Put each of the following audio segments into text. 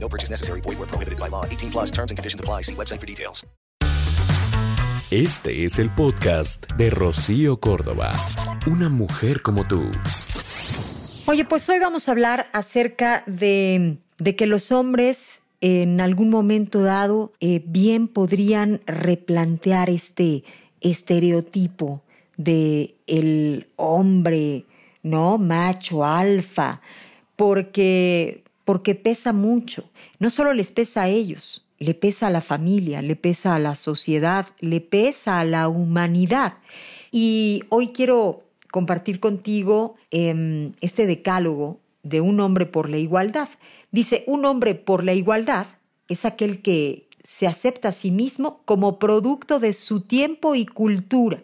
No purchase necessary. Void where prohibited by law. 18 plus terms and conditions apply. See website for details. Este es el podcast de Rocío Córdoba. Una mujer como tú. Oye, pues hoy vamos a hablar acerca de, de que los hombres en algún momento dado eh, bien podrían replantear este estereotipo de el hombre, ¿no? Macho, alfa, porque, porque pesa mucho. No solo les pesa a ellos, le pesa a la familia, le pesa a la sociedad, le pesa a la humanidad. Y hoy quiero compartir contigo eh, este decálogo de un hombre por la igualdad. Dice, un hombre por la igualdad es aquel que se acepta a sí mismo como producto de su tiempo y cultura.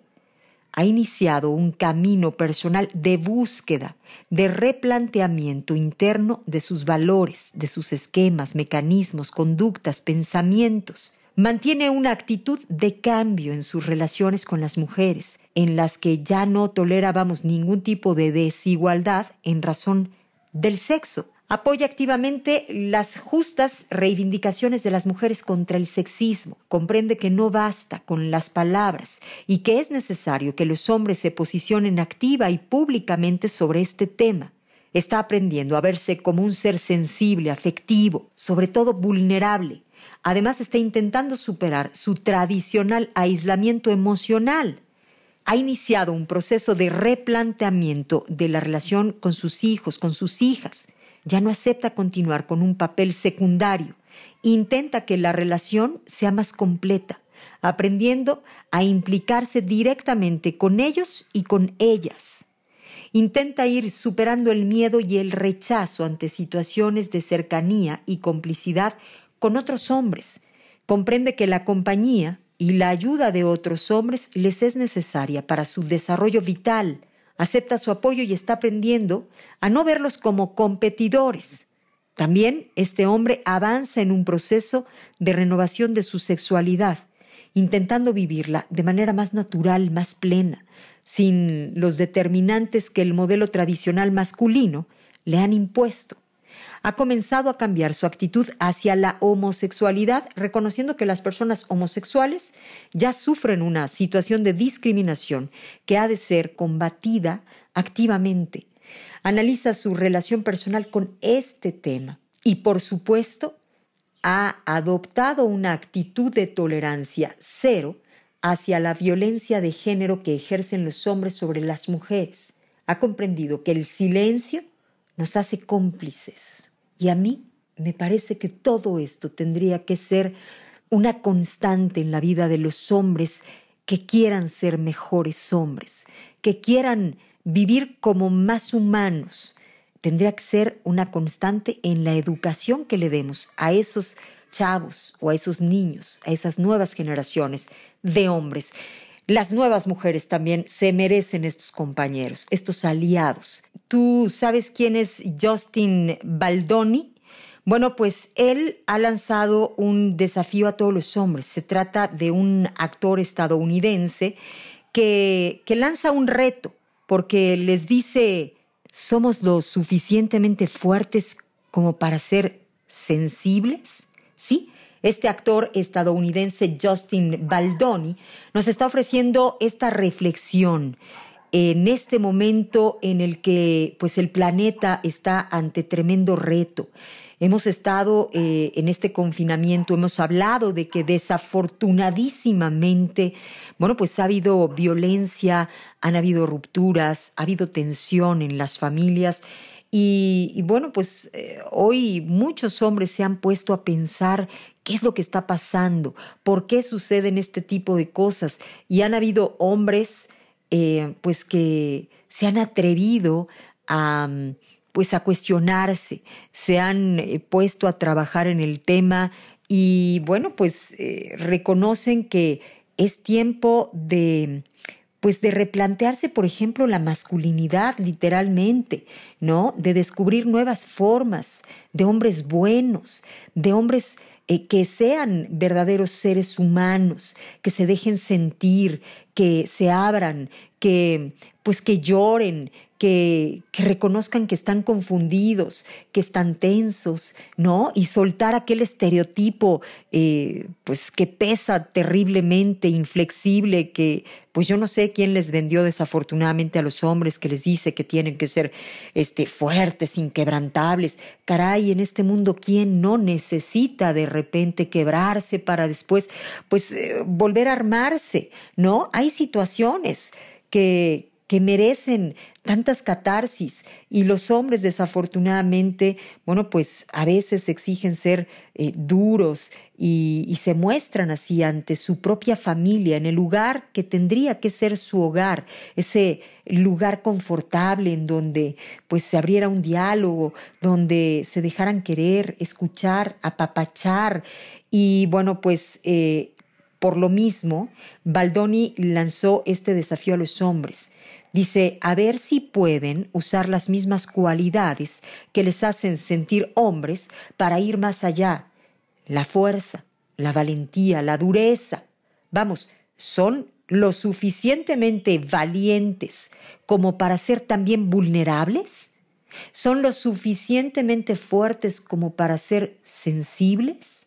Ha iniciado un camino personal de búsqueda, de replanteamiento interno de sus valores, de sus esquemas, mecanismos, conductas, pensamientos. Mantiene una actitud de cambio en sus relaciones con las mujeres, en las que ya no tolera, vamos, ningún tipo de desigualdad en razón del sexo. Apoya activamente las justas reivindicaciones de las mujeres contra el sexismo. Comprende que no basta con las palabras y que es necesario que los hombres se posicionen activa y públicamente sobre este tema. Está aprendiendo a verse como un ser sensible, afectivo, sobre todo vulnerable. Además está intentando superar su tradicional aislamiento emocional ha iniciado un proceso de replanteamiento de la relación con sus hijos, con sus hijas. Ya no acepta continuar con un papel secundario. Intenta que la relación sea más completa, aprendiendo a implicarse directamente con ellos y con ellas. Intenta ir superando el miedo y el rechazo ante situaciones de cercanía y complicidad con otros hombres. Comprende que la compañía y la ayuda de otros hombres les es necesaria para su desarrollo vital. Acepta su apoyo y está aprendiendo a no verlos como competidores. También este hombre avanza en un proceso de renovación de su sexualidad, intentando vivirla de manera más natural, más plena, sin los determinantes que el modelo tradicional masculino le han impuesto ha comenzado a cambiar su actitud hacia la homosexualidad, reconociendo que las personas homosexuales ya sufren una situación de discriminación que ha de ser combatida activamente. Analiza su relación personal con este tema y, por supuesto, ha adoptado una actitud de tolerancia cero hacia la violencia de género que ejercen los hombres sobre las mujeres. Ha comprendido que el silencio nos hace cómplices. Y a mí me parece que todo esto tendría que ser una constante en la vida de los hombres que quieran ser mejores hombres, que quieran vivir como más humanos. Tendría que ser una constante en la educación que le demos a esos chavos o a esos niños, a esas nuevas generaciones de hombres. Las nuevas mujeres también se merecen estos compañeros, estos aliados. ¿Tú sabes quién es Justin Baldoni? Bueno, pues él ha lanzado un desafío a todos los hombres. Se trata de un actor estadounidense que, que lanza un reto porque les dice, somos lo suficientemente fuertes como para ser sensibles, ¿sí? Este actor estadounidense Justin Baldoni nos está ofreciendo esta reflexión en este momento en el que pues el planeta está ante tremendo reto. Hemos estado eh, en este confinamiento, hemos hablado de que desafortunadísimamente, bueno, pues ha habido violencia, han habido rupturas, ha habido tensión en las familias y, bueno, pues eh, hoy muchos hombres se han puesto a pensar qué es lo que está pasando, por qué suceden este tipo de cosas. Y han habido hombres eh, pues que se han atrevido a pues a cuestionarse, se han eh, puesto a trabajar en el tema y bueno, pues eh, reconocen que es tiempo de pues de replantearse, por ejemplo, la masculinidad literalmente, ¿no? De descubrir nuevas formas de hombres buenos, de hombres eh, que sean verdaderos seres humanos, que se dejen sentir, que se abran, que pues que lloren, que, reconozcan que están confundidos, que están tensos, ¿no? Y soltar aquel estereotipo, eh, pues que pesa terriblemente, inflexible, que pues yo no sé quién les vendió desafortunadamente a los hombres que les dice que tienen que ser este, fuertes, inquebrantables. Caray, en este mundo, ¿quién no necesita de repente quebrarse para después, pues, eh, volver a armarse, ¿no? Hay situaciones que, que merecen tantas catarsis. Y los hombres desafortunadamente, bueno, pues a veces exigen ser eh, duros y, se muestran así ante su propia familia, en el lugar que tendría que ser su hogar, ese lugar confortable en donde pues se abriera un diálogo, donde se dejaran querer, escuchar, apapachar. Y bueno, pues... Eh, por lo mismo, Baldoni lanzó este desafío a los hombres Dice, a ver si pueden usar las mismas cualidades que les hacen sentir hombres para ir más allá. La fuerza, la valentía, la dureza. Vamos, son lo suficientemente valientes como para ser también vulnerables? ¿Son lo suficientemente fuertes como para ser sensibles?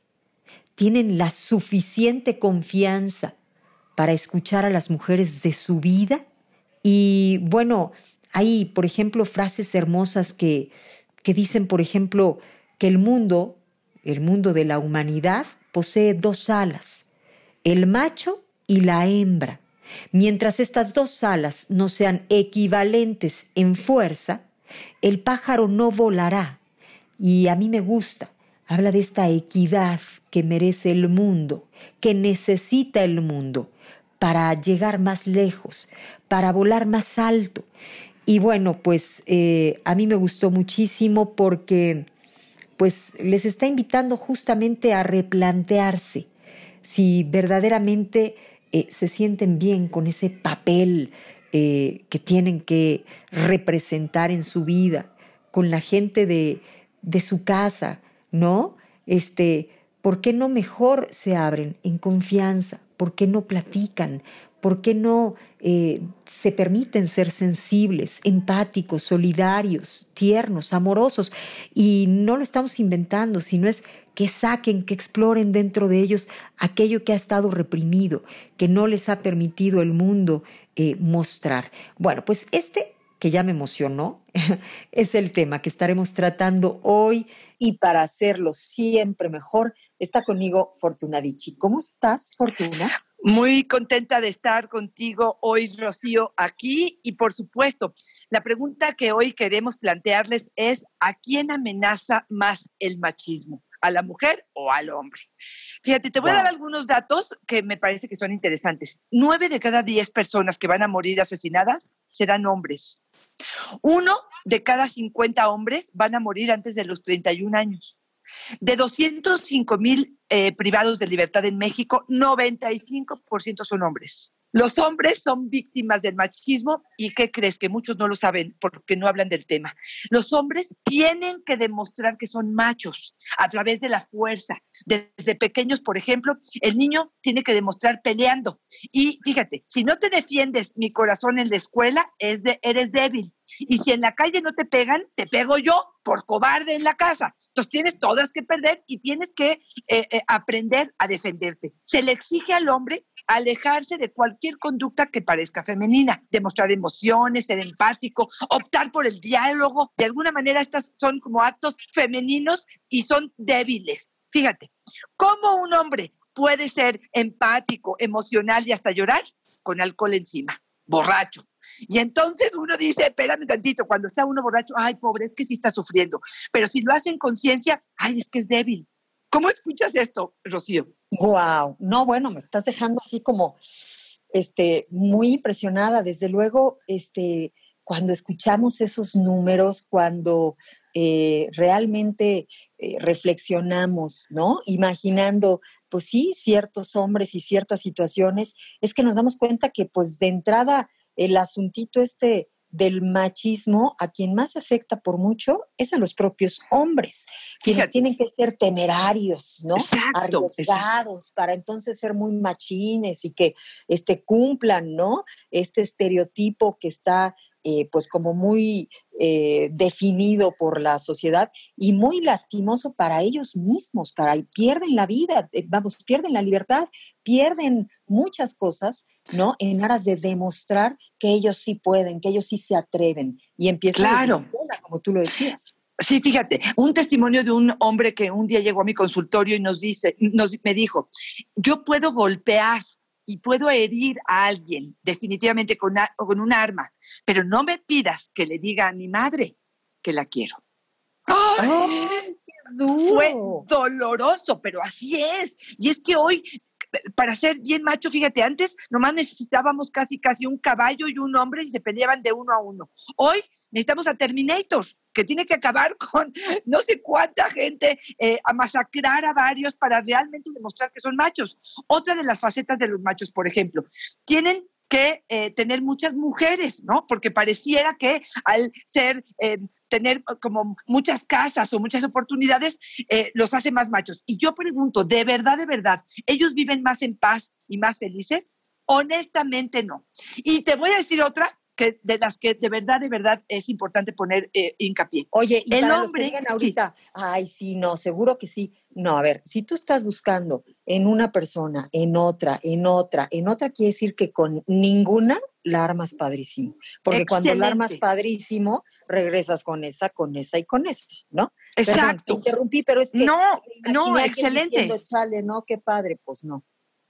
¿Tienen la suficiente confianza para escuchar a las mujeres de su vida? Y bueno, hay, por ejemplo, frases hermosas que, que dicen, por ejemplo, que el mundo, el mundo de la humanidad, posee dos alas, el macho y la hembra. Mientras estas dos alas no sean equivalentes en fuerza, el pájaro no volará. Y a mí me gusta. Habla de esta equidad que merece el mundo, que necesita el mundo para llegar más lejos, para volar más alto. Y bueno, pues eh, a mí me gustó muchísimo porque pues les está invitando justamente a replantearse si verdaderamente eh, se sienten bien con ese papel eh, que tienen que representar en su vida, con la gente de, de su casa, ¿no? Este, ¿por qué no mejor se abren en confianza? ¿Por qué no platican? ¿Por qué no eh, se permiten ser sensibles, empáticos, solidarios, tiernos, amorosos? Y no lo estamos inventando, sino es que saquen, que exploren dentro de ellos aquello que ha estado reprimido, que no les ha permitido el mundo eh, mostrar. Bueno, pues este que ya me emocionó, es el tema que estaremos tratando hoy y para hacerlo siempre mejor está conmigo Fortuna Dichi. ¿Cómo estás, Fortuna? Muy contenta de estar contigo hoy, Rocío, aquí y por supuesto, la pregunta que hoy queremos plantearles es ¿a quién amenaza más el machismo? a la mujer o al hombre. Fíjate, te voy a dar algunos datos que me parece que son interesantes. Nueve de cada diez personas que van a morir asesinadas serán hombres. Uno de cada 50 hombres van a morir antes de los 31 años. De 205 mil eh, privados de libertad en México, 95% son hombres. Los hombres son víctimas del machismo y ¿qué crees? Que muchos no lo saben porque no hablan del tema. Los hombres tienen que demostrar que son machos a través de la fuerza. Desde pequeños, por ejemplo, el niño tiene que demostrar peleando. Y fíjate, si no te defiendes mi corazón en la escuela, es de, eres débil. Y si en la calle no te pegan, te pego yo por cobarde en la casa. Entonces tienes todas que perder y tienes que eh, eh, aprender a defenderte. Se le exige al hombre alejarse de cualquier conducta que parezca femenina, demostrar emociones, ser empático, optar por el diálogo. De alguna manera estas son como actos femeninos y son débiles. Fíjate, ¿cómo un hombre puede ser empático, emocional y hasta llorar? Con alcohol encima, borracho. Y entonces uno dice, espérame tantito, cuando está uno borracho, ay, pobre, es que sí está sufriendo. Pero si lo hace en conciencia, ay, es que es débil. ¿Cómo escuchas esto, Rocío? Wow, no, bueno, me estás dejando así como, este, muy impresionada. Desde luego, este, cuando escuchamos esos números, cuando eh, realmente eh, reflexionamos, ¿no? Imaginando, pues sí, ciertos hombres y ciertas situaciones, es que nos damos cuenta que pues de entrada el asuntito este del machismo, a quien más afecta por mucho es a los propios hombres, quienes tienen que ser temerarios, ¿no? Arriesgados para entonces ser muy machines y que este, cumplan, ¿no? Este estereotipo que está eh, pues como muy eh, definido por la sociedad y muy lastimoso para ellos mismos, para pierden la vida, eh, vamos, pierden la libertad, pierden muchas cosas, ¿no? En aras de demostrar que ellos sí pueden, que ellos sí se atreven y empiezan claro. escuela, como tú lo decías. Sí, fíjate, un testimonio de un hombre que un día llegó a mi consultorio y nos dice, nos, me dijo, yo puedo golpear y puedo herir a alguien definitivamente con, con un arma, pero no me pidas que le diga a mi madre que la quiero. ¡Ay! Fue doloroso, pero así es. Y es que hoy, para ser bien macho, fíjate, antes nomás necesitábamos casi, casi un caballo y un hombre y se peleaban de uno a uno. Hoy necesitamos a Terminator, que tiene que acabar con no sé cuánta gente, eh, a masacrar a varios para realmente demostrar que son machos. Otra de las facetas de los machos, por ejemplo, tienen que eh, tener muchas mujeres, ¿no? Porque pareciera que al ser, eh, tener como muchas casas o muchas oportunidades, los hace más machos. Y yo pregunto, ¿de verdad, de verdad, ellos viven más en paz y más felices? Honestamente no. Y te voy a decir otra que de las que de verdad, de verdad es importante poner eh, hincapié. Oye, y el para hombre, los que ahorita, ay, sí, no, seguro que sí. No, a ver, si tú estás buscando en una persona, en otra, en otra, en otra, quiere decir que con ninguna la armas padrísimo. Porque cuando la armas padrísimo, regresas con esa, con esa y con esa, ¿no? Exacto. te interrumpí, pero es que. No, no, excelente. Diciendo, Chale, no, qué padre, pues no.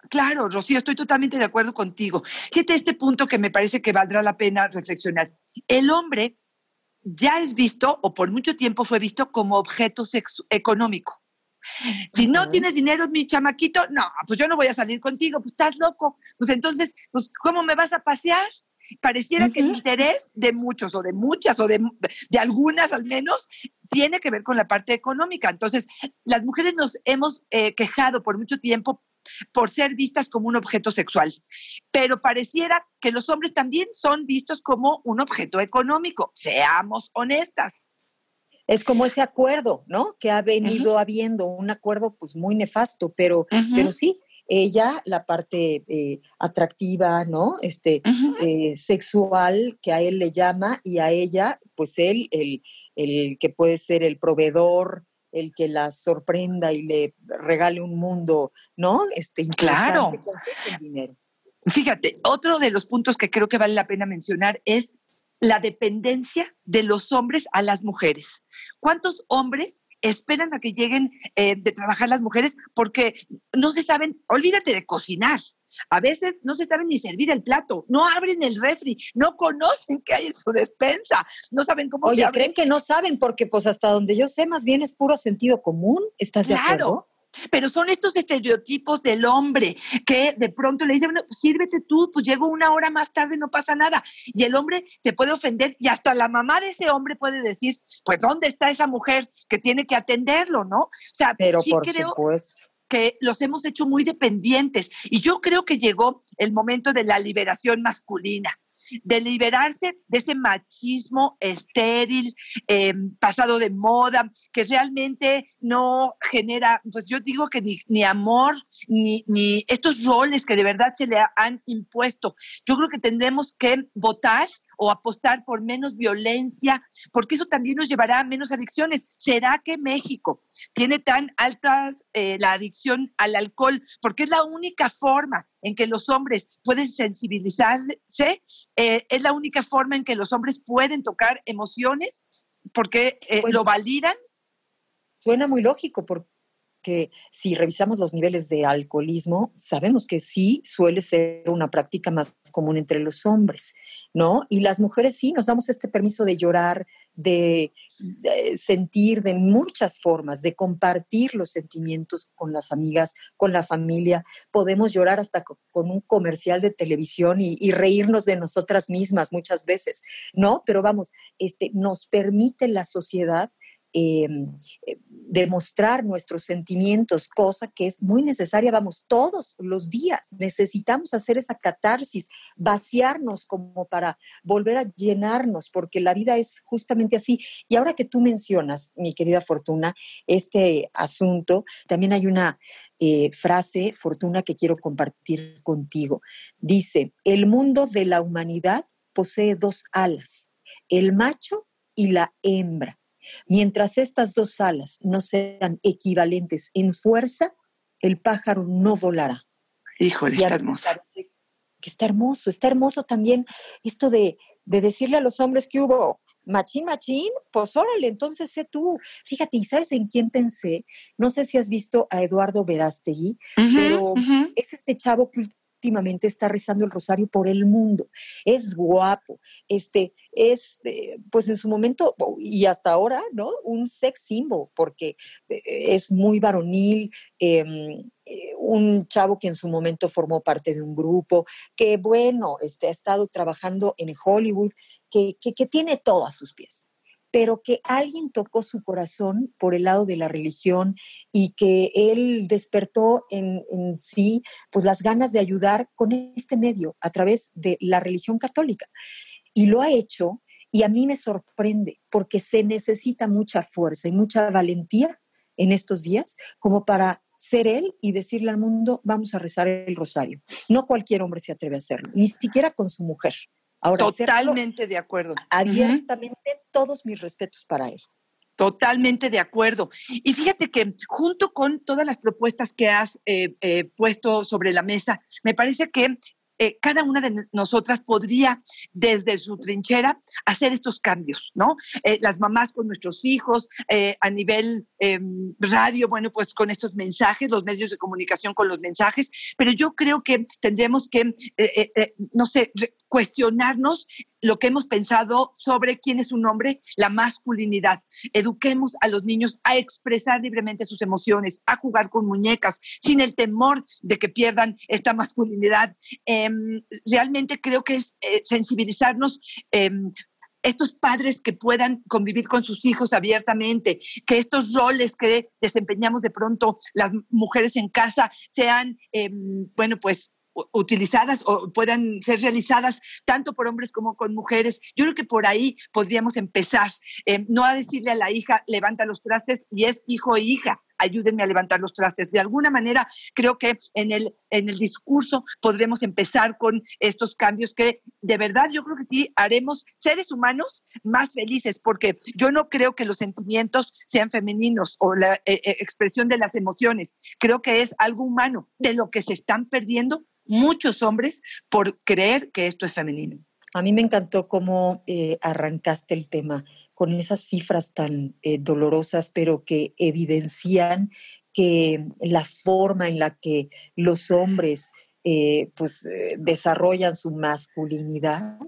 Claro, Rocío, estoy totalmente de acuerdo contigo. Fíjate este punto que me parece que valdrá la pena reflexionar. El hombre ya es visto, o por mucho tiempo fue visto, como objeto económico. Si no tienes dinero, mi chamaquito, no, pues yo no voy a salir contigo, pues estás loco. Pues entonces, pues, ¿cómo me vas a pasear? Pareciera que el interés de muchos o de muchas o de, de, algunas al menos tiene que ver con la parte económica. Entonces, las mujeres nos hemos eh, quejado por mucho tiempo por ser vistas como un objeto sexual. Pero pareciera que los hombres también son vistos como un objeto económico. Seamos honestas. Es como ese acuerdo, ¿no? Que ha venido habiendo un acuerdo pues muy nefasto, pero, pero sí, ella, la parte eh, atractiva, ¿no? Este, eh, sexual que a él le llama y a ella, pues él, el, el que puede ser el proveedor, el que la sorprenda y le regale un mundo, ¿no? Este, claro. Dinero. Fíjate, otro de los puntos que creo que vale la pena mencionar es la dependencia de los hombres a las mujeres. ¿Cuántos hombres esperan a que lleguen eh, de trabajar las mujeres porque no se saben, olvídate de cocinar, a veces no se saben ni servir el plato, no abren el refri, no conocen qué hay en su despensa, no saben cómo Oye, se creen que no saben porque pues hasta donde yo sé más bien es puro sentido común, ¿estás de acuerdo? Pero son estos estereotipos del hombre que de pronto le dicen, bueno, pues sírvete tú, pues llego una hora más tarde, no pasa nada. Y el hombre se puede ofender y hasta la mamá de ese hombre puede decir, pues ¿dónde está esa mujer que tiene que atenderlo, no? O sea, Pero por supuesto que los hemos hecho muy dependientes. Y yo creo que llegó el momento de la liberación masculina de liberarse de ese machismo estéril, eh, pasado de moda, que realmente no genera, pues yo digo que ni, amor, ni, ni, estos roles que de verdad se le han impuesto. Yo creo que tendremos que votar o apostar por menos violencia, porque eso también nos llevará a menos adicciones. ¿Será que México tiene tan altas eh, la adicción al alcohol? Porque es la única forma en que los hombres pueden sensibilizarse, eh, es la única forma en que los hombres pueden tocar emociones, porque eh, pues lo validan. Suena muy lógico, porque porque si revisamos los niveles de alcoholismo, sabemos que sí suele ser una práctica más común entre los hombres, ¿no? Y las mujeres sí nos damos este permiso de llorar, de, de sentir de muchas formas, de compartir los sentimientos con las amigas, con la familia. Podemos llorar hasta co- con un comercial de televisión y, y reírnos de nosotras mismas muchas veces, ¿no? Pero vamos, este, nos permite la sociedad eh, eh, demostrar nuestros sentimientos, cosa que es muy necesaria, vamos, todos los días necesitamos hacer esa catarsis, vaciarnos como para volver a llenarnos, porque la vida es justamente así. Y ahora que tú mencionas, mi querida Fortuna, este asunto, también hay una eh, frase, Fortuna, que quiero compartir contigo. Dice, el mundo de la humanidad posee dos alas, el macho y la hembra. Mientras estas dos alas no sean equivalentes en fuerza, el pájaro no volará. Híjole, Y está parece Que está hermoso, está hermoso también esto de, de decirle a los hombres que hubo machín, machín, pues órale, entonces sé tú. Fíjate, ¿y sabes en quién pensé? No sé si has visto a Eduardo Verástegui, pero es este chavo que últimamente está rezando el rosario por el mundo. Es guapo, este, es, eh, pues en su momento y hasta ahora, ¿no? Un sex symbol, porque eh, es muy varonil, eh, eh, un chavo que en su momento formó parte de un grupo, que bueno, este, ha estado trabajando en Hollywood, que, que, que tiene todo a sus pies pero que alguien tocó su corazón por el lado de la religión y que él despertó en, sí pues las ganas de ayudar con este medio a través de la religión católica. Y lo ha hecho y a mí me sorprende porque se necesita mucha fuerza y mucha valentía en estos días como para ser él y decirle al mundo, vamos a rezar el rosario. No cualquier hombre se atreve a hacerlo, ni siquiera con su mujer. Ahora, Totalmente hacerlo, de acuerdo. Abiertamente, uh -huh. todos mis respetos para él. Totalmente de acuerdo. Y fíjate que junto con todas las propuestas que has eh, eh, puesto sobre la mesa, me parece que eh, cada una de nosotras podría, desde su trinchera, hacer estos cambios, ¿no? Eh, las mamás con nuestros hijos, eh, a nivel em, radio, bueno, pues con estos mensajes, los medios de comunicación con los mensajes, pero yo creo que tendremos que, no sé, cuestionarnos lo que hemos pensado sobre quién es un hombre, la masculinidad. Eduquemos a los niños a expresar libremente sus emociones, a jugar con muñecas, sin el temor de que pierdan esta masculinidad. Eh, realmente creo que es eh, sensibilizarnos. Eh, estos padres que puedan convivir con sus hijos abiertamente, que estos roles que desempeñamos de pronto las mujeres en casa sean, eh, bueno, pues utilizadas o puedan ser realizadas tanto por hombres como con mujeres. Yo creo que por ahí podríamos empezar, eh, no a decirle a la hija, levanta los trastes y es hijo e hija, ayúdenme a levantar los trastes. De alguna manera, creo que en el, en el discurso podremos empezar con estos cambios que de verdad yo creo que sí haremos seres humanos más felices, porque yo no creo que los sentimientos sean femeninos o la eh, expresión de las emociones. Creo que es algo humano de lo que se están perdiendo muchos hombres por creer que esto es femenino. A mí me encantó cómo eh, arrancaste el tema con esas cifras tan eh, dolorosas, pero que evidencian que la forma en la que los hombres eh, pues, desarrollan su masculinidad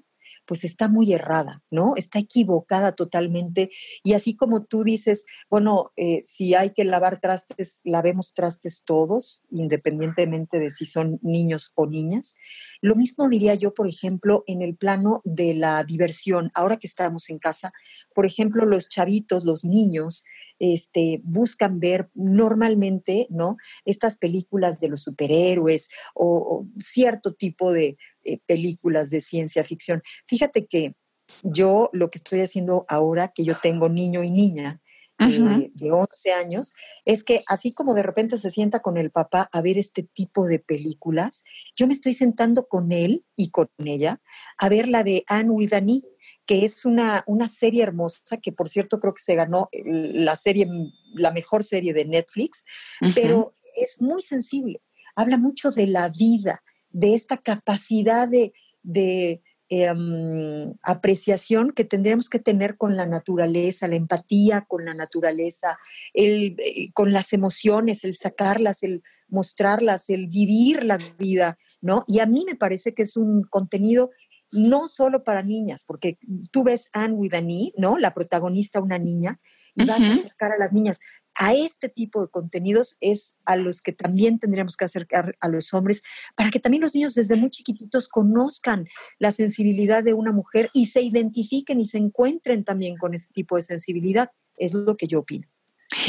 pues está muy errada, ¿no? Está equivocada totalmente. Y así como tú dices, bueno, eh, si hay que lavar trastes, lavemos trastes todos, independientemente de si son niños o niñas. Lo mismo diría yo, por ejemplo, en el plano de la diversión. Ahora que estamos en casa, por ejemplo, los chavitos, los niños, este, buscan ver normalmente, ¿no? Estas películas de los superhéroes o, o cierto tipo de eh, películas de ciencia ficción. Fíjate que yo lo que estoy haciendo ahora, que yo tengo niño y niña, eh, de 11 años, es que así como de repente se sienta con el papá a ver este tipo de películas, yo me estoy sentando con él y con ella a ver la de Anne with an E, que es una, una serie hermosa, que por cierto creo que se ganó la serie, la mejor serie de Netflix, uh -huh. pero es muy sensible, habla mucho de la vida, de esta capacidad de, de em, apreciación que tendríamos que tener con la naturaleza, la empatía con la naturaleza, el, eh, con las emociones, el sacarlas, el mostrarlas, el vivir la vida, ¿no? Y a mí me parece que es un contenido no solo para niñas, porque tú ves Anne with ¿no? La protagonista, una niña, y vas a acercar a las niñas. A este tipo de contenidos es a los que también tendríamos que acercar a los hombres para que también los niños desde muy chiquititos conozcan la sensibilidad de una mujer y se identifiquen y se encuentren también con ese tipo de sensibilidad. Es lo que yo opino.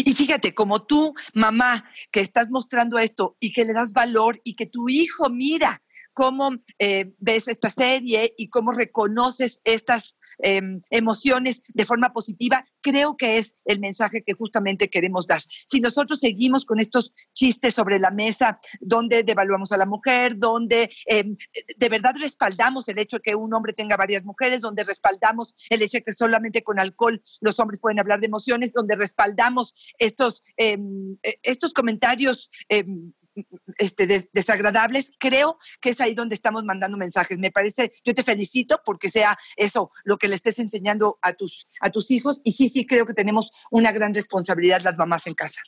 Y fíjate, como tú, mamá, que estás mostrando esto y que le das valor y que tu hijo mira cómo eh, ves esta serie y cómo reconoces estas em, emociones de forma positiva, creo que es el mensaje que justamente queremos dar. Si nosotros seguimos con estos chistes sobre la mesa, donde devaluamos a la mujer, donde em, de verdad respaldamos el hecho de que un hombre tenga varias mujeres, donde respaldamos el hecho de que solamente con alcohol los hombres pueden hablar de emociones, donde respaldamos estos, em, e, estos comentarios este, desagradables, creo que es ahí donde estamos mandando mensajes. Me parece, yo te felicito porque sea eso lo que le estés enseñando a tus, a tus hijos y sí, sí, creo que tenemos una gran responsabilidad las mamás en casa.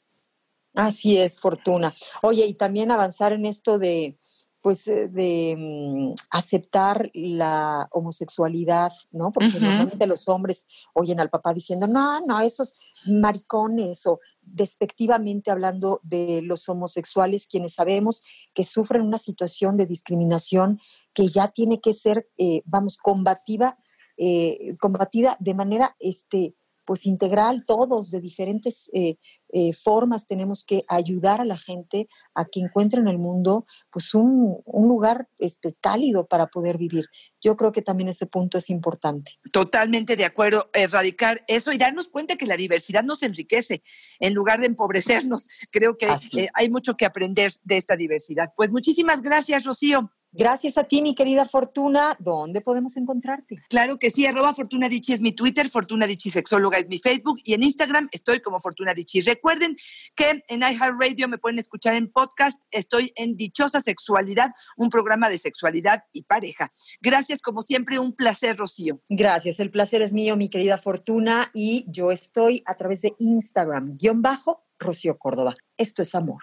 Así es, Fortuna. Oye, y también avanzar en esto de, pues eh, de mm, aceptar la homosexualidad, ¿no? Porque normalmente los hombres oyen al papá diciendo, no, no, esos maricones o despectivamente hablando de los homosexuales, quienes sabemos que sufren una situación de discriminación que ya tiene que ser, eh, vamos, combativa, eh, combatida de manera, este, pues integral, todos de diferentes eh, eh, formas tenemos que ayudar a la gente a que encuentre en el mundo pues un, lugar este, cálido para poder vivir. Yo creo que también ese punto es importante. Totalmente de acuerdo, erradicar eso y darnos cuenta que la diversidad nos enriquece en lugar de empobrecernos. Creo que eh, hay mucho que aprender de esta diversidad. Pues muchísimas gracias, Rocío. Gracias a ti, mi querida Fortuna. ¿Dónde podemos encontrarte? Claro que sí, arroba Fortuna Dichi es mi Twitter, Fortuna Dichi Sexóloga es mi Facebook y en Instagram estoy como Fortuna Dichi. Recuerden que en iHeartRadio me pueden escuchar en podcast. Estoy en Dichosa Sexualidad, un programa de sexualidad y pareja. Gracias, como siempre, un placer, Rocío. Gracias, el placer es mío, mi querida Fortuna, y yo estoy a través de Instagram, guion bajo, Rocío Córdoba. Esto es amor.